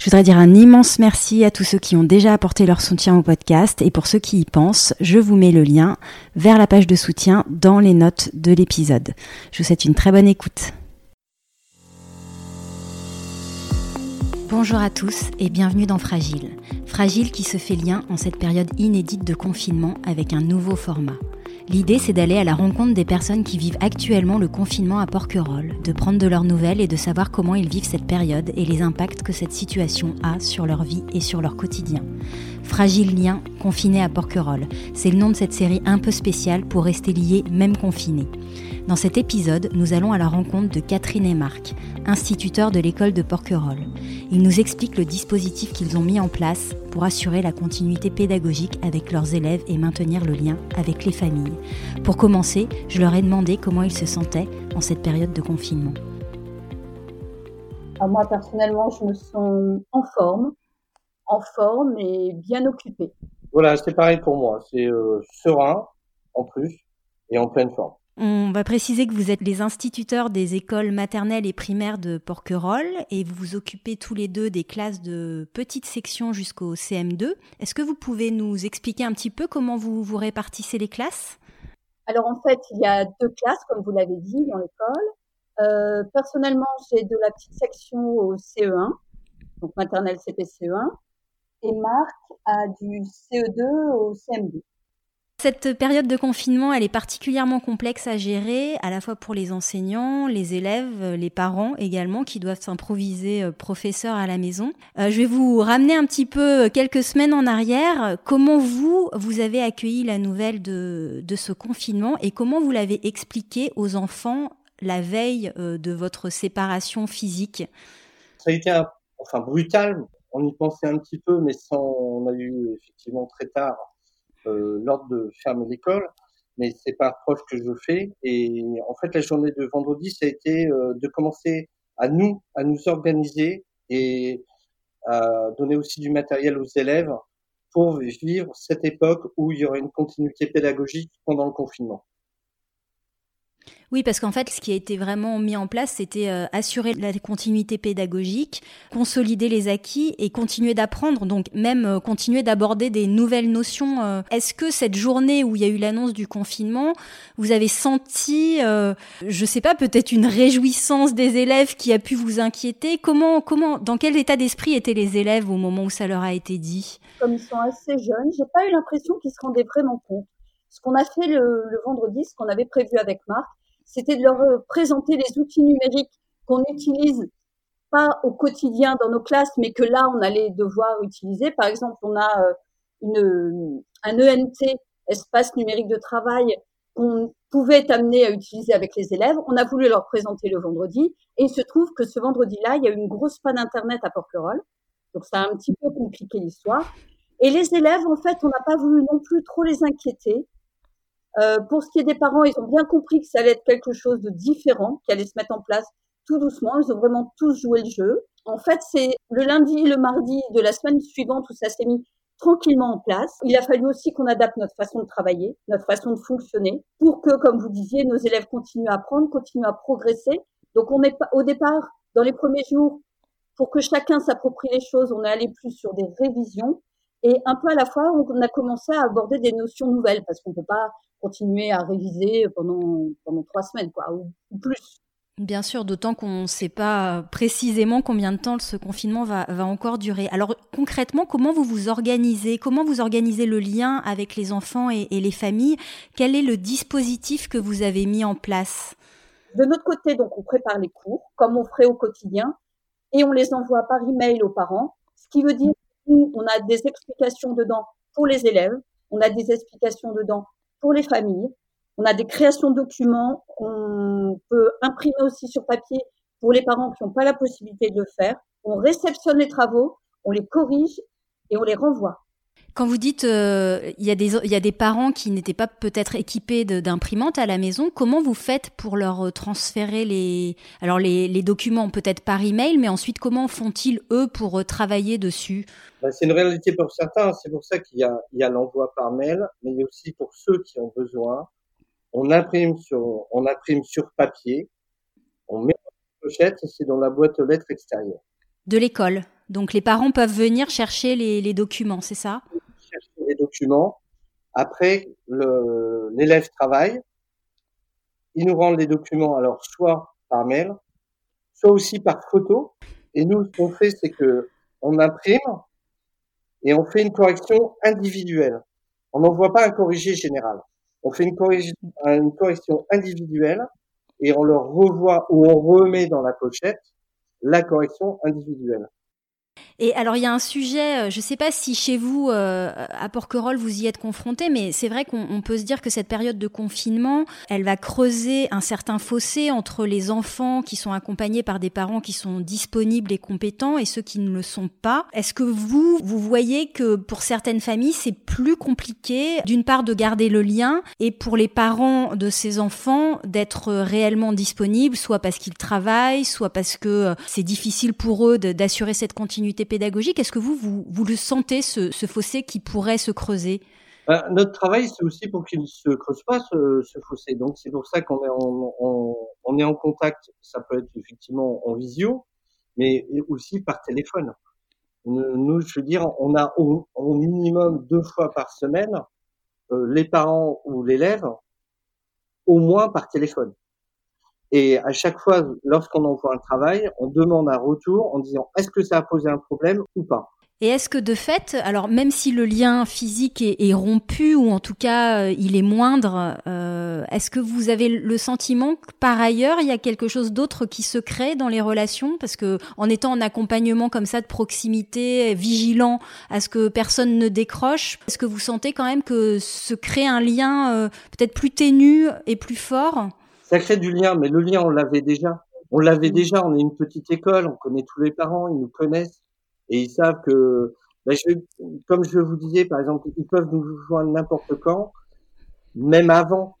Je voudrais dire un immense merci à tous ceux qui ont déjà apporté leur soutien au podcast et pour ceux qui y pensent, je vous mets le lien vers la page de soutien dans les notes de l'épisode. Je vous souhaite une très bonne écoute. Bonjour à tous et bienvenue dans Fragile. Fragile qui se fait lien en cette période inédite de confinement avec un nouveau format. L'idée, c'est d'aller à la rencontre des personnes qui vivent actuellement le confinement à Porquerolles, de prendre de leurs nouvelles et de savoir comment ils vivent cette période et les impacts que cette situation a sur leur vie et sur leur quotidien. Fragile lien, confiné à Porquerolles, c'est le nom de cette série un peu spéciale pour rester liés même confinés. Dans cet épisode, nous allons à la rencontre de Catherine et Marc, instituteurs de l'école de Porquerolles. Ils nous expliquent le dispositif qu'ils ont mis en place pour assurer la continuité pédagogique avec leurs élèves et maintenir le lien avec les familles. Pour commencer, je leur ai demandé comment ils se sentaient en cette période de confinement. Ah, moi, personnellement, je me sens en forme, en forme et bien occupée. Voilà, c'est pareil pour moi. C'est euh, serein en plus et en pleine forme. On va préciser que vous êtes les instituteurs des écoles maternelles et primaires de Porquerolles et vous vous occupez tous les deux des classes de petite section jusqu'au CM2. Est-ce que vous pouvez nous expliquer un petit peu comment vous vous répartissez les classes? Alors en fait, il y a deux classes, comme vous l'avez dit, dans l'école. Euh, personnellement, j'ai de la petite section au CE1, donc maternelle CPCE1, et Marc a du CE2 au CM2. Cette période de confinement, elle est particulièrement complexe à gérer, à la fois pour les enseignants, les élèves, les parents également, qui doivent s'improviser euh, professeurs à la maison. Euh, je vais vous ramener un petit peu quelques semaines en arrière. Comment vous, vous avez accueilli la nouvelle de, ce confinement et comment vous l'avez expliqué aux enfants la veille euh, de votre séparation physique? Ça a été enfin brutal. On y pensait un petit peu, mais sans, on a eu effectivement très tard euh, l'ordre de fermer l'école, mais c'est par proche que je fais. Et en fait, la journée de vendredi, ça a été euh, de commencer à nous, à nous organiser et à donner aussi du matériel aux élèves pour vivre cette époque où il y aurait une continuité pédagogique pendant le confinement. Oui, parce qu'en fait, ce qui a été vraiment mis en place, c'était euh, assurer la continuité pédagogique, consolider les acquis et continuer d'apprendre, donc même euh, continuer d'aborder des nouvelles notions. Euh. Est-ce que cette journée où il y a eu l'annonce du confinement, vous avez senti, je sais pas, peut-être une réjouissance des élèves qui a pu vous inquiéter? Comment, comment, dans quel état d'esprit étaient les élèves au moment où ça leur a été dit? Comme ils sont assez jeunes, j'ai pas eu l'impression qu'ils se rendaient vraiment compte. Ce qu'on a fait le, le vendredi, ce qu'on avait prévu avec Marc, c'était de leur euh, présenter les outils numériques qu'on utilise pas au quotidien dans nos classes, mais que là, on allait devoir utiliser. Par exemple, on a euh, une, un ENT, espace numérique de travail, qu'on pouvait amener à utiliser avec les élèves. On a voulu leur présenter le vendredi, et il se trouve que ce vendredi-là, il y a eu une grosse panne Internet à Porquerolles. Donc, ça a un petit peu compliqué l'histoire. Et les élèves, en fait, on n'a pas voulu non plus trop les inquiéter. Euh, pour ce qui est des parents, ils ont bien compris que ça allait être quelque chose de différent, qui allait se mettre en place tout doucement. Ils ont vraiment tous joué le jeu. En fait, c'est le lundi, le mardi de la semaine suivante où ça s'est mis tranquillement en place. Il a fallu aussi qu'on adapte notre façon de travailler, notre façon de fonctionner, pour que, comme vous disiez, nos élèves continuent à apprendre, continuent à progresser. Donc, on est au départ, dans les premiers jours, pour que chacun s'approprie les choses, on est allé plus sur des révisions. Et un peu à la fois, on a commencé à aborder des notions nouvelles parce qu'on peut pas continuer à réviser pendant, pendant trois semaines, quoi, ou, plus. Bien sûr, d'autant qu'on ne sait pas précisément combien de temps ce confinement va, va, encore durer. Alors concrètement, comment vous vous organisez? Comment vous organisez le lien avec les enfants et, et, les familles? Quel est le dispositif que vous avez mis en place? De notre côté, donc, on prépare les cours comme on ferait au quotidien et on les envoie par email aux parents, ce qui veut dire qu'on a des explications dedans pour les élèves, on a des explications dedans pour les familles. On a des créations de documents. On peut imprimer aussi sur papier pour les parents qui n'ont pas la possibilité de le faire. On réceptionne les travaux. on les corrige et on les renvoie. Quand vous dites euh, il y, a des, y a des parents qui n'étaient pas peut-être équipés d'imprimantes à la maison, comment vous faites pour leur euh, transférer les, alors les, les documents peut-être par email, mais ensuite comment font-ils eux pour euh, travailler dessus? Ben, C'est une réalité pour certains, c'est pour ça qu'il y a, l'envoi par mail, mais il y a aussi pour ceux qui ont besoin, on imprime sur, on imprime sur papier, on met en pochette et c'est dans la boîte aux lettres extérieure. De l'école. Donc les parents peuvent venir chercher les, les documents, c'est ça? Les documents. Après, l'élève travaille. Il nous rend les documents, alors soit par mail, soit aussi par photo. Et nous, ce qu'on fait, c'est que on imprime et on fait une correction individuelle. On n'envoie pas un corrigé général. On fait une, une correction individuelle et on leur revoit ou on remet dans la pochette la correction individuelle. Et alors il y a un sujet, euh, je ne sais pas si chez vous euh, à Porquerolles vous y êtes confronté, mais c'est vrai qu'on peut se dire que cette période de confinement, elle va creuser un certain fossé entre les enfants qui sont accompagnés par des parents qui sont disponibles et compétents et ceux qui ne le sont pas. Est-ce que vous, vous voyez que pour certaines familles, c'est plus compliqué d'une part de garder le lien et pour les parents de ces enfants d'être réellement disponibles, soit parce qu'ils travaillent, soit parce que euh, c'est difficile pour eux d'assurer cette continuité pédagogique. Est-ce que vous, vous, le sentez, ce, fossé qui pourrait se creuser? Ben, Notre travail, c'est aussi pour qu'il ne se creuse pas, ce, fossé. Donc, c'est pour ça qu'on est en, on est en contact. Ça peut être effectivement en visio, mais aussi par téléphone. Nous, je veux dire, on a au, minimum deux fois par semaine euh, les parents ou l'élève, au moins par téléphone. Et à chaque fois, lorsqu'on envoie un travail, on demande un retour en disant est-ce que ça a posé un problème ou pas? Et est-ce que de fait, alors même si le lien physique est, rompu ou en tout cas euh, il est moindre, euh, est-ce que vous avez le sentiment que par ailleurs il y a quelque chose d'autre qui se crée dans les relations? Parce que en étant en accompagnement comme ça de proximité, vigilant à ce que personne ne décroche, est-ce que vous sentez quand même que se crée un lien euh, peut-être plus ténu et plus fort? Ça crée du lien, mais le lien, on l'avait déjà. On l'avait déjà, on est une petite école, on connaît tous les parents, ils nous connaissent et ils savent que, ben je, comme je vous disais, par exemple, ils peuvent nous joindre n'importe quand, même avant.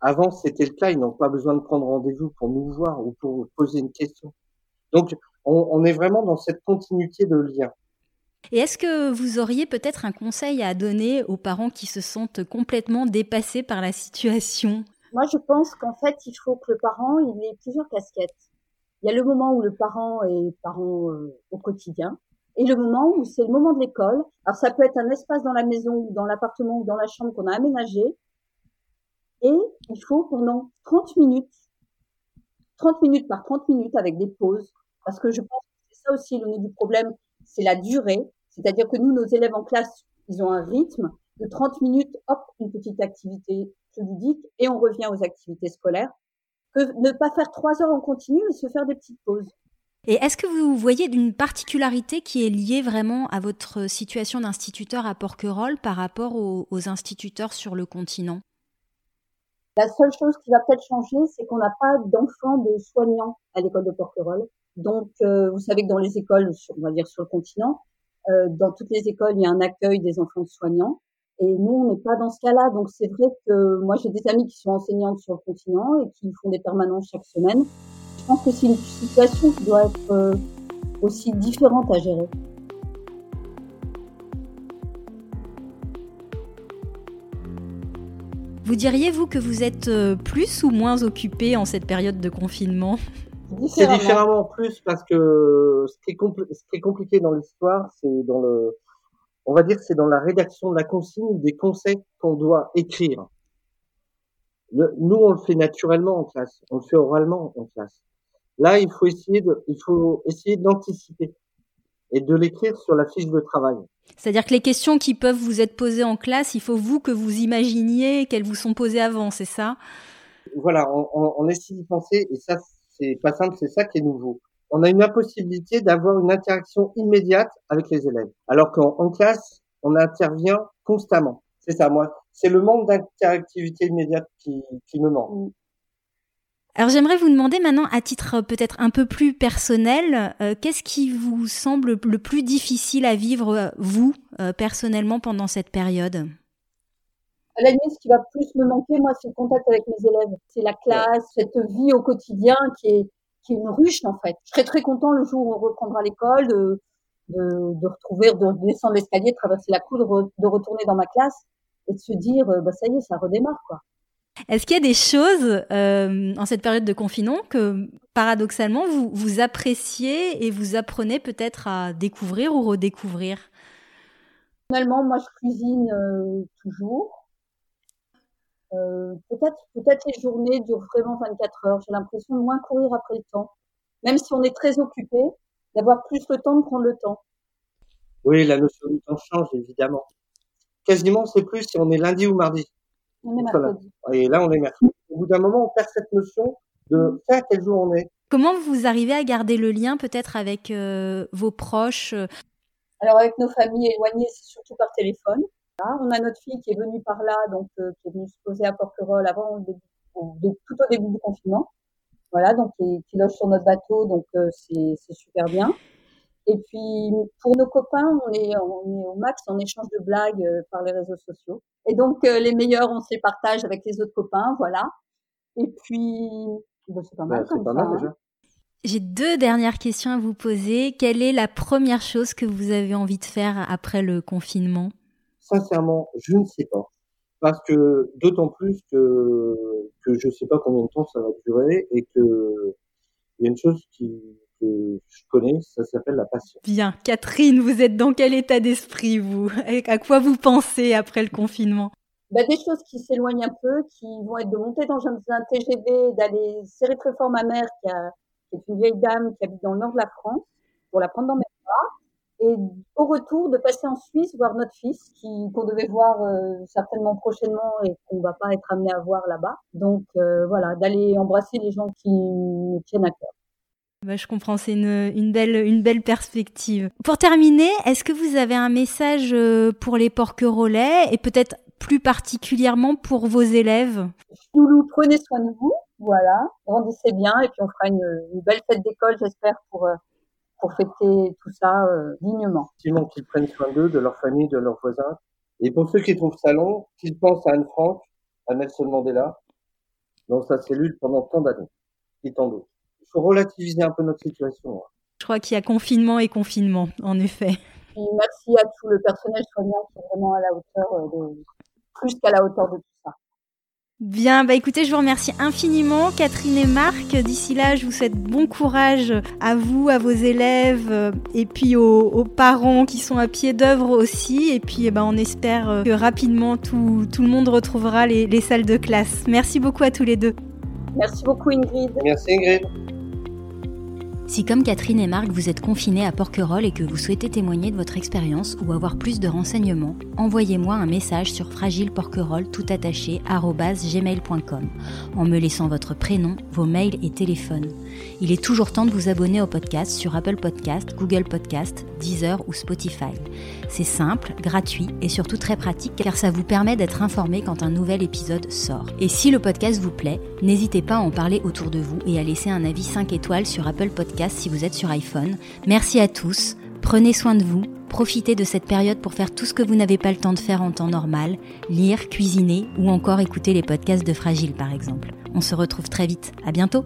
Avant, c'était le cas, ils n'ont pas besoin de prendre rendez-vous pour nous voir ou pour poser une question. Donc, on, on est vraiment dans cette continuité de lien. Et est-ce que vous auriez peut-être un conseil à donner aux parents qui se sentent complètement dépassés par la situation? Moi, je pense qu'en fait, il faut que le parent, il ait plusieurs casquettes. Il y a le moment où le parent est parent euh, au quotidien, et le moment où c'est le moment de l'école. Alors, ça peut être un espace dans la maison, ou dans l'appartement, ou dans la chambre qu'on a aménagé. Et il faut pendant 30 minutes, 30 minutes par 30 minutes avec des pauses, parce que je pense que c'est ça aussi le nœud du problème, c'est la durée. C'est-à-dire que nous, nos élèves en classe, ils ont un rythme de 30 minutes, hop, une petite activité ludique et on revient aux activités scolaires, que ne pas faire trois heures en continu et se faire des petites pauses. Et est-ce que vous voyez d'une particularité qui est liée vraiment à votre situation d'instituteur à Porquerolles par rapport aux, instituteurs sur le continent? La seule chose qui va peut-être changer, c'est qu'on n'a pas d'enfants de soignants à l'école de Porquerolles. Donc, euh, vous savez que dans les écoles, on va dire sur le continent, euh, dans toutes les écoles, il y a un accueil des enfants de soignants. Et nous, on n'est pas dans ce cas-là. Donc, c'est vrai que moi, j'ai des amis qui sont enseignantes sur le continent et qui font des permanences chaque semaine. Je pense que c'est une situation qui doit être euh, aussi différente à gérer. Vous diriez, vous, que vous êtes euh, plus ou moins occupé en cette période de confinement? C'est différemment plus parce que ce qui est, ce qui est compliqué dans l'histoire, c'est dans le, on va dire que c'est dans la rédaction de la consigne des conseils qu'on doit écrire. nous, on le fait naturellement en classe, on le fait oralement en classe. Là, il faut essayer de, il faut essayer d'anticiper et de l'écrire sur la fiche de travail. C'est-à-dire que les questions qui peuvent vous être posées en classe, il faut vous que vous imaginiez qu'elles vous sont posées avant, c'est ça? Voilà, on, on essaie d'y penser et ça, c'est pas simple, c'est ça qui est nouveau on a une impossibilité d'avoir une interaction immédiate avec les élèves. Alors qu'en classe, on intervient constamment. C'est ça, moi. C'est le manque d'interactivité immédiate qui, qui me manque. Alors j'aimerais vous demander maintenant, à titre peut-être un peu plus personnel, euh, qu'est-ce qui vous semble le plus difficile à vivre, euh, vous, euh, personnellement, pendant cette période? À la limite, ce qui va plus me manquer, moi, c'est le contact avec mes élèves. C'est la classe, cette vie au quotidien qui est, qui est une ruche, en fait. Je serais très content le jour où on reprendra l'école de, de, de retrouver, de descendre l'escalier, de traverser la cour, de, de, retourner dans ma classe et de se dire, bah ça y est, ça redémarre, quoi. Est-ce qu'il y a des choses euh, en cette période de confinement que paradoxalement vous, vous appréciez et vous apprenez peut-être à découvrir ou redécouvrir? Personnellement, moi je cuisine euh, toujours. Euh, peut-être peut-être les journées durent vraiment 24 heures. J'ai l'impression de moins courir après le temps. Même si on est très occupé, d'avoir plus le temps de prendre le temps. Oui, la notion du temps change évidemment. Quasiment, c'est plus si on est lundi ou mardi. On est mercredi. Et là, on est mercredi. Au bout d'un moment, on perd cette notion de faire quel jour on est. Comment vous arrivez à garder le lien peut-être avec euh, vos proches Alors avec nos familles éloignées, c'est surtout par téléphone. On a notre fille qui est venue par là, donc euh, qui est venue se poser à Porquerolles avant, tout au début du confinement. Voilà, donc qui, qui loge sur notre bateau, donc euh, c'est super bien. Et puis, pour nos copains, on est, on est au max en échange de blagues euh, par les réseaux sociaux. Et donc, euh, les meilleurs, on se les partage avec les autres copains, voilà. Et puis, bah, c'est pas mal comme pas ça. Mal, déjà. hein. J'ai deux dernières questions à vous poser. Quelle est la première chose que vous avez envie de faire après le confinement? Sincèrement, je ne sais pas. Parce que d'autant plus que, que je ne sais pas combien de temps ça va durer et que il y a une chose qui, que je connais, ça s'appelle la passion. Bien. Catherine, vous êtes dans quel état d'esprit, vous? À quoi vous pensez après le confinement? Bah, Des choses qui s'éloignent un peu, qui vont être de monter dans un, TGV, d'aller serrer très fort ma mère, qui, a, qui, est une vieille dame qui habite dans le nord de la France, pour la prendre dans mes bras. Et au retour, de passer en Suisse, voir notre fils, qui qu'on devait voir euh, certainement prochainement et qu'on va pas être amené à voir là-bas. Donc euh, voilà, d'aller embrasser les gens qui nous tiennent à cœur. Bah, je comprends, c'est une, une, belle, une belle perspective. Pour terminer, est-ce que vous avez un message euh, pour les porquerolais et peut-être plus particulièrement pour vos élèves? Loulou, prenez soin de vous, voilà, grandissez bien et puis on fera une, une belle fête d'école, j'espère, pour, euh, pour fêter tout ça euh, dignement. Effectivement, qu'ils prennent soin d'eux, de leur famille, de leurs voisins. Et pour ceux qui trouvent ça long, qu'ils pensent à Anne Frank, à Nelson Mandela, dans sa cellule pendant tant d'années, et tant d'autres il faut relativiser un peu notre situation. Je crois qu'il y a confinement et confinement, en effet. Et merci à tout le personnel soignant qui est vraiment à la hauteur, de, plus qu'à la hauteur de tout ça. Bien, bah écoutez, je vous remercie infiniment, Catherine et Marc. D'ici là, je vous souhaite bon courage à vous, à vos élèves, et puis aux, aux parents qui sont à pied d'œuvre aussi. Et puis, eh ben, on espère que rapidement tout, tout le monde retrouvera les, les salles de classe. Merci beaucoup à tous les deux. Merci beaucoup, Ingrid. Merci, Ingrid. Si comme Catherine et Marc, vous êtes confinés à Porquerolles et que vous souhaitez témoigner de votre expérience ou avoir plus de renseignements, envoyez-moi un message sur fragileporquerolles tout en me laissant votre prénom, vos mails et téléphones. Il est toujours temps de vous abonner au podcast sur Apple Podcast, Google Podcast, Deezer ou Spotify. C'est simple, gratuit et surtout très pratique car ça vous permet d'être informé quand un nouvel épisode sort. Et si le podcast vous plaît, n'hésitez pas à en parler autour de vous et à laisser un avis 5 étoiles sur Apple Si vous êtes sur iPhone. Merci à tous, prenez soin de vous, profitez de cette période pour faire tout ce que vous n'avez pas le temps de faire en temps normal, lire, cuisiner ou encore écouter les podcasts de Fragile par exemple. On se retrouve très vite, à bientôt